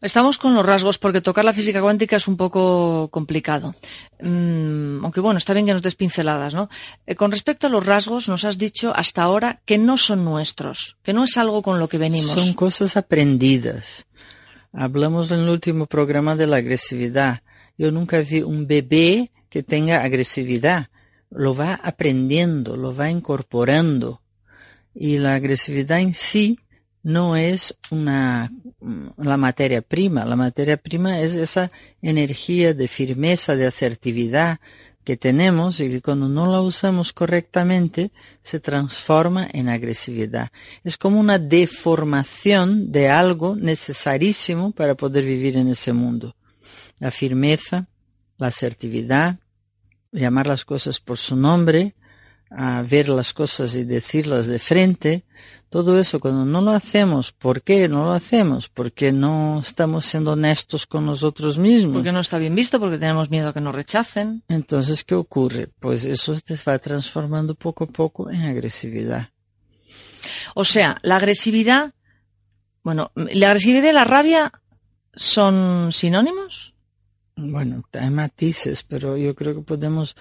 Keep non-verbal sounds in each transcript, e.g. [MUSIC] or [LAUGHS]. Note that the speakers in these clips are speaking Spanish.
Estamos con los rasgos porque tocar la física cuántica es un poco complicado. Mm, aunque bueno, está bien que nos des pinceladas, ¿no? Eh, con respecto a los rasgos, nos has dicho hasta ahora que no son nuestros, que no es algo con lo que venimos. Son cosas aprendidas. Hablamos en el último programa de la agresividad. Yo nunca vi un bebé que tenga agresividad. Lo va aprendiendo, lo va incorporando. Y la agresividad en sí no es una, la materia prima. La materia prima es esa energía de firmeza, de asertividad que tenemos y que cuando no la usamos correctamente se transforma en agresividad. Es como una deformación de algo necesarísimo para poder vivir en ese mundo. La firmeza, la asertividad, llamar las cosas por su nombre, a ver las cosas y decirlas de frente, todo eso cuando no lo hacemos, ¿por qué no lo hacemos? Porque no estamos siendo honestos con nosotros mismos. Porque no está bien visto, porque tenemos miedo a que nos rechacen. Entonces, ¿qué ocurre? Pues eso se va transformando poco a poco en agresividad. O sea, la agresividad, bueno, la agresividad y la rabia son sinónimos. Bueno, hay matices, pero yo creo que podemos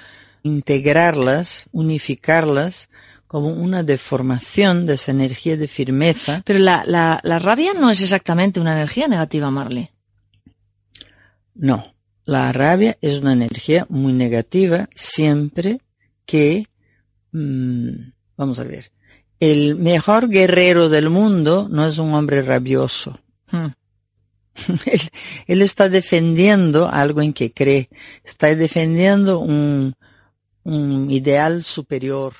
integrarlas, unificarlas como una deformación de esa energía de firmeza. Pero la, la, la rabia no es exactamente una energía negativa, Marley. No, la rabia es una energía muy negativa siempre que, mmm, vamos a ver, el mejor guerrero del mundo no es un hombre rabioso. Hmm. [LAUGHS] él, él, está defendiendo algo en que cree, está defendiendo un, un ideal superior